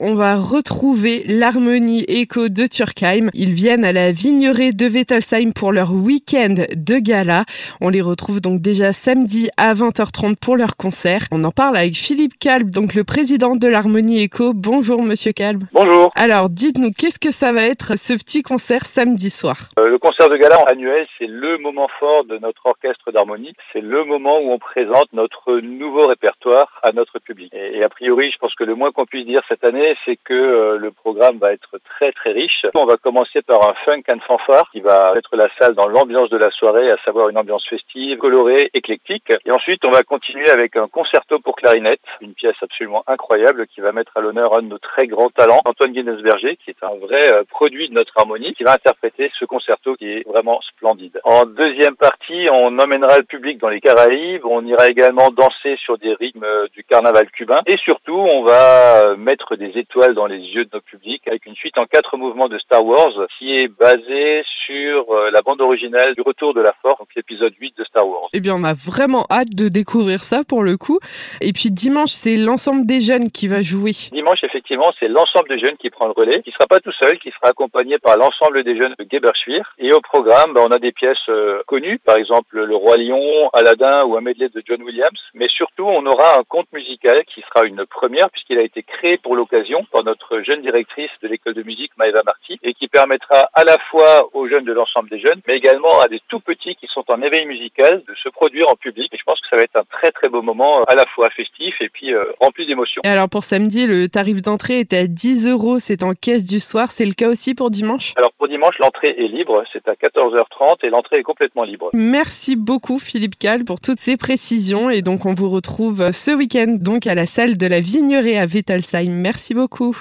on va retrouver l'harmonie écho de Turkheim. Ils viennent à la vignerie de Wettelsheim pour leur week-end de gala. On les retrouve donc déjà samedi à 20h30 pour leur concert. On en parle avec Philippe Kalb, donc le président de l'harmonie écho. Bonjour monsieur Kalb. Bonjour. Alors dites-nous, qu'est-ce que ça va être ce petit concert samedi soir? Euh, Le concert de gala annuel, c'est le moment fort de notre orchestre d'harmonie. C'est le moment où on présente notre nouveau répertoire à notre public. Et, et a priori, je pense que le moins qu'on puisse dire cette année, c'est que euh, le programme va être très très riche. On va commencer par un funk and fanfare qui va mettre la salle dans l'ambiance de la soirée, à savoir une ambiance festive, colorée, éclectique. Et ensuite, on va continuer avec un concerto pour clarinette, une pièce absolument incroyable qui va mettre à l'honneur un de nos très grands talents, Antoine Guinness-Berger, qui est un vrai euh, produit de notre harmonie, qui va interpréter ce concerto qui est vraiment splendide. En deuxième partie, on emmènera le public dans les Caraïbes, on ira également danser sur des rythmes euh, du carnaval cubain et surtout, on va mettre des étoiles dans les yeux de nos publics avec une suite en quatre mouvements de Star Wars qui est basée sur euh, la bande originale du Retour de la Force, donc l'épisode 8 de Star Wars. Eh bien, on a vraiment hâte de découvrir ça pour le coup. Et puis dimanche, c'est l'ensemble des jeunes qui va jouer. Dimanche, effectivement, c'est l'ensemble des jeunes qui prend le relais, qui sera pas tout seul, qui sera accompagné par l'ensemble des jeunes de Geberschwir. Et au programme, bah, on a des pièces euh, connues, par exemple Le Roi Lion, Aladdin ou un medley de John Williams. Mais surtout, on aura un conte musical qui sera une première puisqu'il a été créé pour l'occasion par notre jeune directrice de l'école de musique, Maëva Marty, et qui permettra à la fois aux jeunes de l'ensemble des jeunes, mais également à des tout petits qui sont en éveil musical de se produire en public. Et je pense que ça va être un très très beau moment à la fois festif et puis euh, rempli d'émotions. Et alors pour samedi, le tarif d'entrée est à 10 euros, c'est en caisse du soir. C'est le cas aussi pour dimanche? Alors pour dimanche, l'entrée est libre, c'est à 14h30 et l'entrée est complètement libre. Merci beaucoup Philippe Cal pour toutes ces précisions et donc on vous retrouve ce week-end donc à la salle de la Vignerie à Wittelsheim. Merci beaucoup.